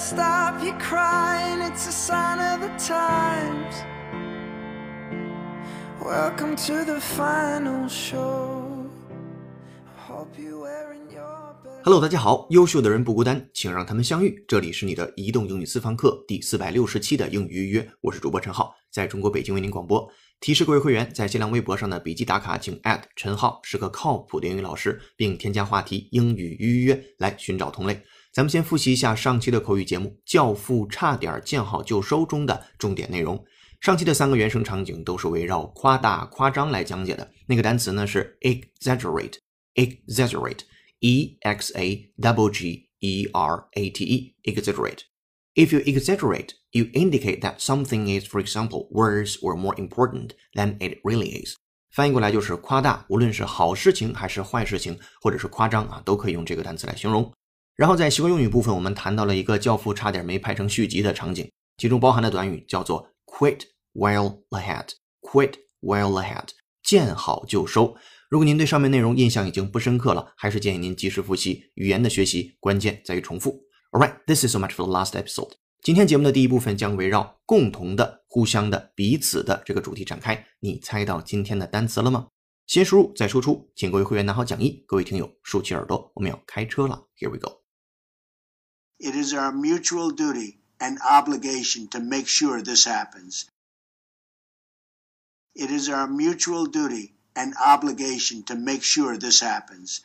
stop your crying, it's a sign of the times. Welcome to the final show. Hope you're wearing your bed Hello，大家好，优秀的人不孤单，请让他们相遇。这里是你的移动英语私房课第四百六十期的英语预约，我是主播陈浩，在中国北京为您广播。提示各位会员，在新浪微博上的笔记打卡，请陈浩是个靠谱的英语老师，并添加话题“英语预约”来寻找同类。咱们先复习一下上期的口语节目《教父差点见好就收》中的重点内容。上期的三个原声场景都是围绕夸大、夸张来讲解的。那个单词呢是 exaggerate，exaggerate，e x a w g e r a t e，exaggerate。If you exaggerate, you indicate that something is, for example, worse or more important than it really is。翻译过来就是夸大，无论是好事情还是坏事情，或者是夸张啊，都可以用这个单词来形容。然后在习惯用语部分，我们谈到了一个《教父》差点没拍成续集的场景，其中包含的短语叫做。Quit while ahead. Quit while ahead. 见好就收。如果您对上面内容印象已经不深刻了，还是建议您及时复习。语言的学习关键在于重复。All right, this is so much for the last episode. 今天节目的第一部分将围绕共同的、互相的、彼此的这个主题展开。你猜到今天的单词了吗？先输入再输出，请各位会员拿好讲义，各位听友竖起耳朵，我们要开车了。Here we go. It is our mutual duty and obligation to make sure this happens. It is our mutual duty and obligation to make sure this happens.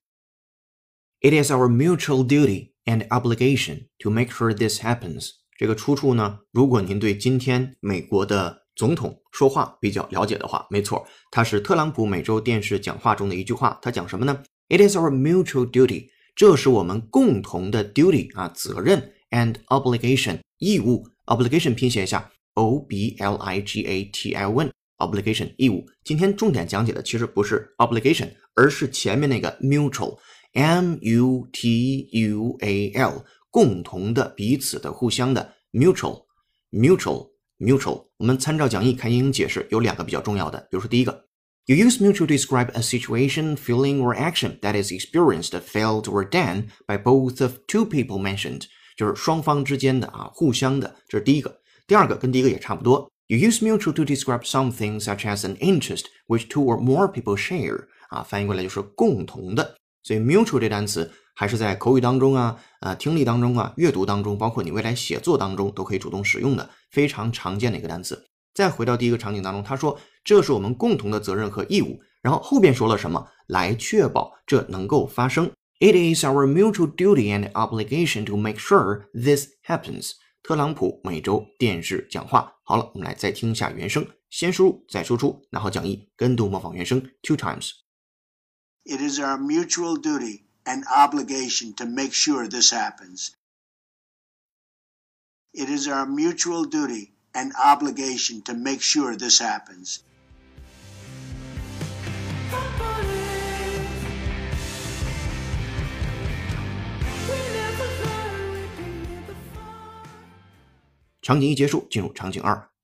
It is our mutual duty and obligation to make sure this happens. 这个出处呢？如果您对今天美国的总统说话比较了解的话，没错，它是特朗普每周电视讲话中的一句话。他讲什么呢？It is our mutual duty， 这是我们共同的 duty 啊，责任 and obligation 义务 obligation 拼写一下 o b l i g a t i o n obligation 义务。今天重点讲解的其实不是 obligation，而是前面那个 mutual m u t u a l 共同的、彼此的、互相的 mutual mutual mutual。我们参照讲义看英英解释，有两个比较重要的，比如说第一个。You use mutual to describe a situation, feeling, or action that is experienced, felt, or done by both of two people mentioned. 就是双方之间的啊，互相的，这是第一个。第二个跟第一个也差不多。You use mutual to describe something such as an interest which two or more people share。啊，翻译过来就是共同的。所以 mutual 这单词还是在口语当中啊、啊听力当中啊、阅读当中，包括你未来写作当中都可以主动使用的，非常常见的一个单词。再回到第一个场景当中，他说这是我们共同的责任和义务。然后后边说了什么来确保这能够发生？It is our mutual duty and obligation to make sure this happens。特朗普每周电视讲话。好了，我们来再听一下原声，先输入再输出，拿好讲义，跟读模仿原声 two times。It is our mutual duty and obligation to make sure this happens. It is our mutual duty and obligation to make sure this happens.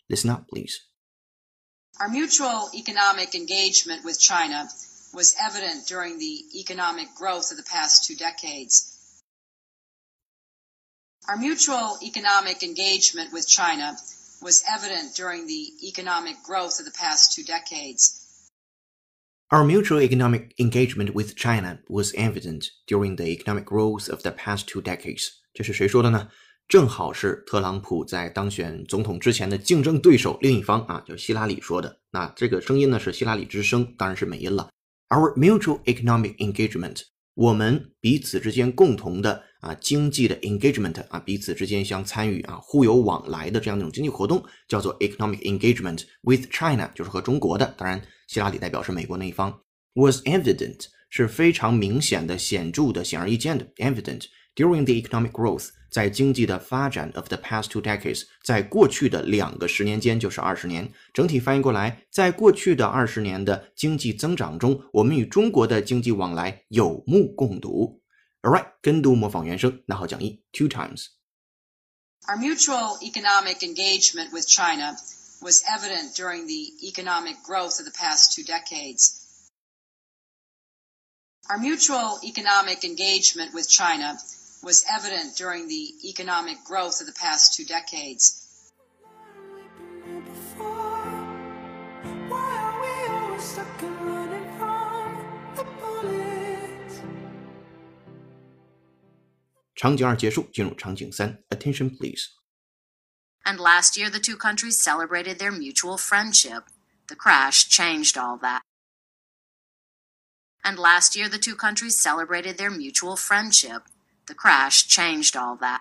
Listen up, please. Our mutual economic engagement with China was evident during the economic growth of the past two decades. Our mutual economic engagement with China was evident during the economic growth of the past two decades. Our mutual economic engagement with China was evident during the economic growth of the past two decades. 这是谁说的呢？正好是特朗普在当选总统之前的竞争对手另一方啊，叫希拉里说的。那这个声音呢是希拉里之声，当然是美音了。Our mutual economic engagement， 我们彼此之间共同的啊经济的 engagement 啊，彼此之间相参与啊互有往来的这样一种经济活动，叫做 economic engagement with China，就是和中国的。当然，希拉里代表是美国那一方。Was evident 是非常明显的、显著的、显而易见的 evident during the economic growth。在经济的发展 of the past two decades，在过去的两个十年间，就是二十年，整体翻译过来，在过去的二十年的经济增长中，我们与中国的经济往来有目共睹。All right，跟读模仿原声，拿好讲义，two times。Our mutual economic engagement with China was evident during the economic growth of the past two decades. Our mutual economic engagement with China was evident during the economic growth of the past two decades. Attention, please. And last year, the two countries celebrated their mutual friendship. The crash changed all that. And last year, the two countries celebrated their mutual friendship. The crash changed all that.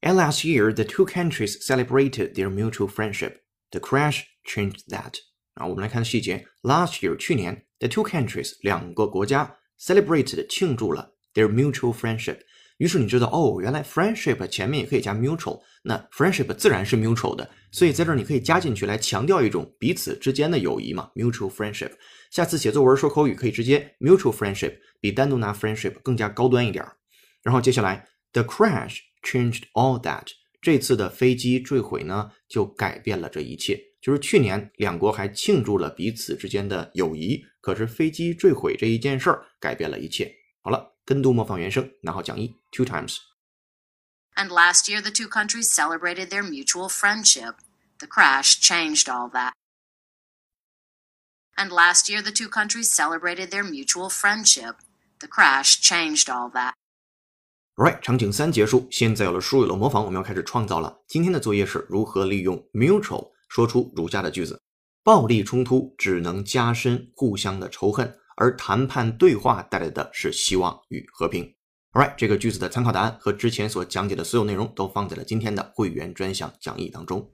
And last year, the two countries celebrated their mutual friendship. The crash changed that. 啊，我们来看细节。Last year，去年，the two countries 两个国家 celebrated 庆祝了 their mutual friendship。于是你知道哦，原来 friendship 前面也可以加 mutual，那 friendship 自然是 mutual 的，所以在这儿你可以加进去来强调一种彼此之间的友谊嘛，mutual friendship。下次写作文说口语可以直接 mutual friendship，比单独拿 friendship 更加高端一点儿。 然后接下来，the crash changed all that。这次的飞机坠毁呢，就改变了这一切。就是去年两国还庆祝了彼此之间的友谊，可是飞机坠毁这一件事儿改变了一切。好了，跟读模仿原声，拿好讲义，two times。 And last year, the two countries celebrated their mutual friendship. The crash changed all that. And last year, the two countries celebrated their mutual friendship. The crash changed all that. Right，场景三结束，现在有了书，有了模仿，我们要开始创造了。今天的作业是如何利用 mutual 说出如下的句子：暴力冲突只能加深互相的仇恨，而谈判对话带来的是希望与和平。Alright，这个句子的参考答案和之前所讲解的所有内容都放在了今天的会员专享讲义当中。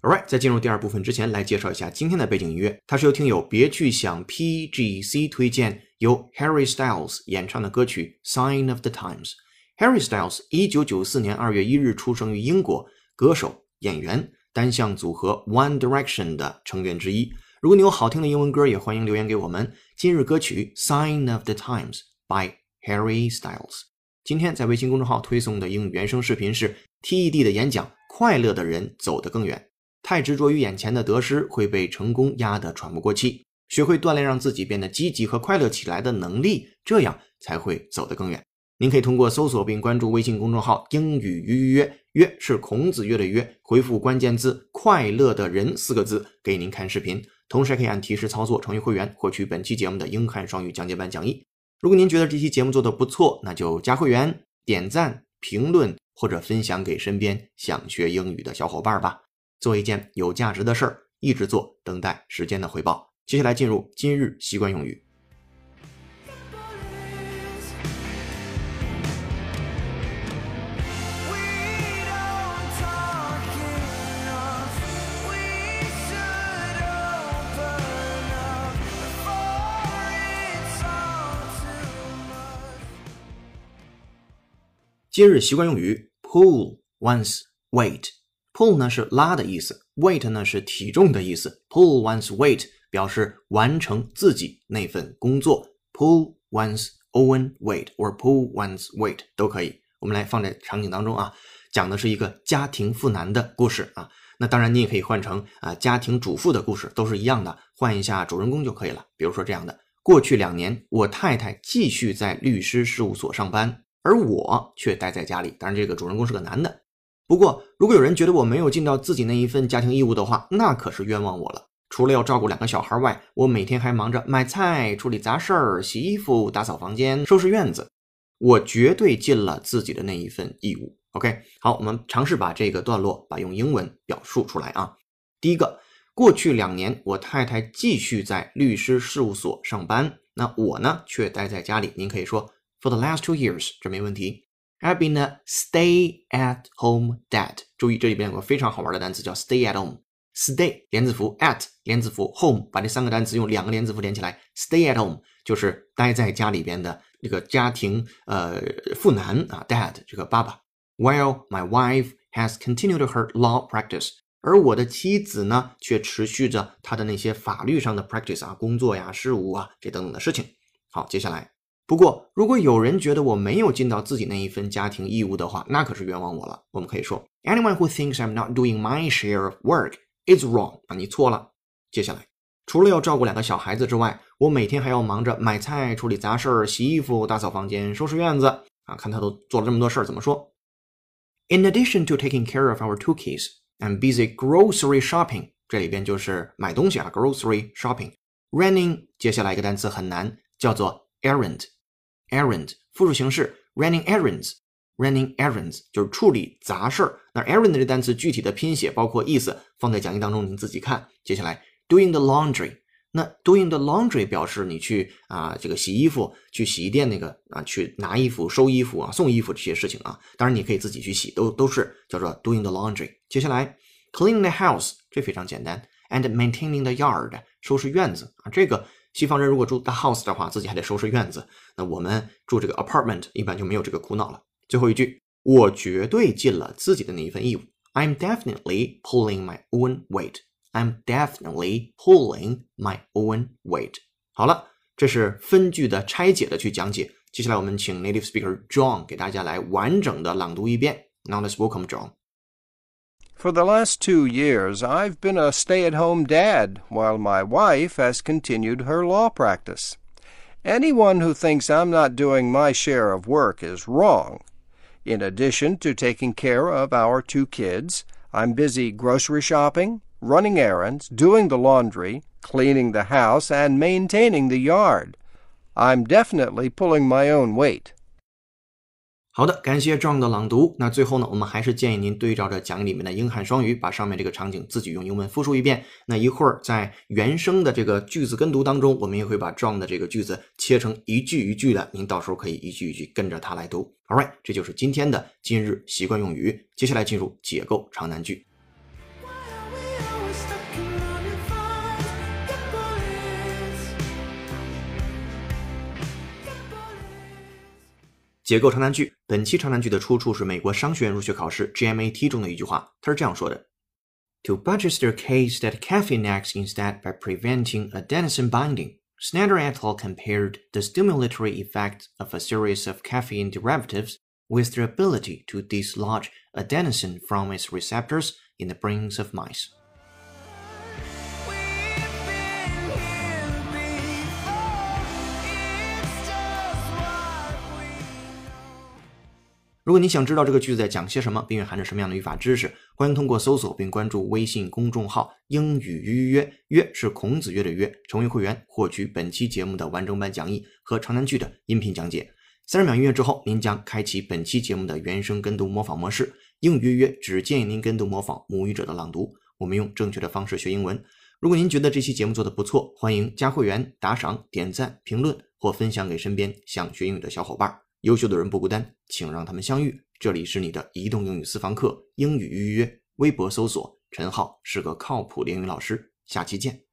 Alright，在进入第二部分之前，来介绍一下今天的背景音乐，它是由听友别去想 PGC 推荐，由 Harry Styles 演唱的歌曲《Sign of the Times》。Harry Styles 一九九四年二月一日出生于英国，歌手、演员，单项组合 One Direction 的成员之一。如果你有好听的英文歌，也欢迎留言给我们。今日歌曲《Sign of the Times》by Harry Styles。今天在微信公众号推送的英语原声视频是 TED 的演讲，《快乐的人走得更远》。太执着于眼前的得失，会被成功压得喘不过气。学会锻炼让自己变得积极和快乐起来的能力，这样才会走得更远。您可以通过搜索并关注微信公众号“英语约约约”，是孔子约的约，回复关键字“快乐的人”四个字，给您看视频。同时还可以按提示操作成为会员，获取本期节目的英汉双语讲解版讲义。如果您觉得这期节目做的不错，那就加会员、点赞、评论或者分享给身边想学英语的小伙伴吧。做一件有价值的事儿，一直做，等待时间的回报。接下来进入今日习惯用语。今日习惯用语 pull one's weight。Pull 呢是拉的意思，weight 呢是体重的意思。pull one's weight 表示完成自己那份工作。pull one's own weight or pull one's weight 都可以。我们来放在场景当中啊，讲的是一个家庭妇男的故事啊。那当然你也可以换成啊家庭主妇的故事，都是一样的，换一下主人公就可以了。比如说这样的：过去两年，我太太继续在律师事务所上班。而我却待在家里。当然，这个主人公是个男的。不过，如果有人觉得我没有尽到自己那一份家庭义务的话，那可是冤枉我了。除了要照顾两个小孩外，我每天还忙着买菜、处理杂事儿、洗衣服、打扫房间、收拾院子。我绝对尽了自己的那一份义务。OK，好，我们尝试把这个段落把用英文表述出来啊。第一个，过去两年，我太太继续在律师事务所上班，那我呢却待在家里。您可以说。For the last two years，这没问题。I've been a stay-at-home dad。注意这里边有个非常好玩的单词叫 stay at home。stay 连字符 at 连字符 home，把这三个单词用两个连字符连起来，stay at home 就是待在家里边的那个家庭呃妇男啊，dad 这个爸爸。While my wife has continued her law practice，而我的妻子呢却持续着她的那些法律上的 practice 啊，工作呀、事务啊这等等的事情。好，接下来。不过，如果有人觉得我没有尽到自己那一份家庭义务的话，那可是冤枉我了。我们可以说，Anyone who thinks I'm not doing my share of work is wrong。啊，你错了。接下来，除了要照顾两个小孩子之外，我每天还要忙着买菜、处理杂事儿、洗衣服、打扫房间、收拾院子。啊，看他都做了这么多事儿，怎么说？In addition to taking care of our two kids, I'm busy grocery shopping。这里边就是买东西啊，grocery shopping。Running，接下来一个单词很难，叫做 errand。Errand 复数形式 running errands，running errands 就是处理杂事儿。那 errand 这单词具体的拼写包括意思，放在讲义当中您自己看。接下来 doing the laundry，那 doing the laundry 表示你去啊这个洗衣服，去洗衣店那个啊去拿衣服、收衣服啊、送衣服这些事情啊。当然你可以自己去洗，都都是叫做 doing the laundry。接下来 cleaning the house 这非常简单，and maintaining the yard 收拾院子啊这个。西方人如果住大 house 的话，自己还得收拾院子。那我们住这个 apartment 一般就没有这个苦恼了。最后一句，我绝对尽了自己的那一份义务。I'm definitely pulling my own weight. I'm definitely pulling my own weight. 好了，这是分句的拆解的去讲解。接下来我们请 native speaker John 给大家来完整的朗读一遍。Now let's welcome John. For the last two years, I've been a stay at home dad while my wife has continued her law practice. Anyone who thinks I'm not doing my share of work is wrong. In addition to taking care of our two kids, I'm busy grocery shopping, running errands, doing the laundry, cleaning the house, and maintaining the yard. I'm definitely pulling my own weight. 好的，感谢壮的朗读。那最后呢，我们还是建议您对照着讲义里面的英汉双语，把上面这个场景自己用英文复述一遍。那一会儿在原声的这个句子跟读当中，我们也会把壮的这个句子切成一句一句的，您到时候可以一句一句跟着他来读。All right，这就是今天的今日习惯用语。接下来进入解构长难句。解构长难句，本期长难句的出处是美国商学院入学考试 GMAT 中的一句话，它是这样说的：To buttress their case that caffeine acts instead by preventing adenosine binding, Snyder et al. compared the stimulatory effect of a series of caffeine derivatives with their ability to dislodge adenosine from its receptors in the brains of mice. 如果你想知道这个句子在讲些什么，并蕴含着什么样的语法知识，欢迎通过搜索并关注微信公众号“英语约约”，约是孔子约的约，成为会员获取本期节目的完整版讲义和长难句的音频讲解。三十秒音乐之后，您将开启本期节目的原声跟读模仿模式。英语约约只建议您跟读模仿母语者的朗读，我们用正确的方式学英文。如果您觉得这期节目做的不错，欢迎加会员、打赏、点赞、评论或分享给身边想学英语的小伙伴。优秀的人不孤单，请让他们相遇。这里是你的移动英语私房课，英语预约，微博搜索陈浩是个靠谱的英语老师。下期见，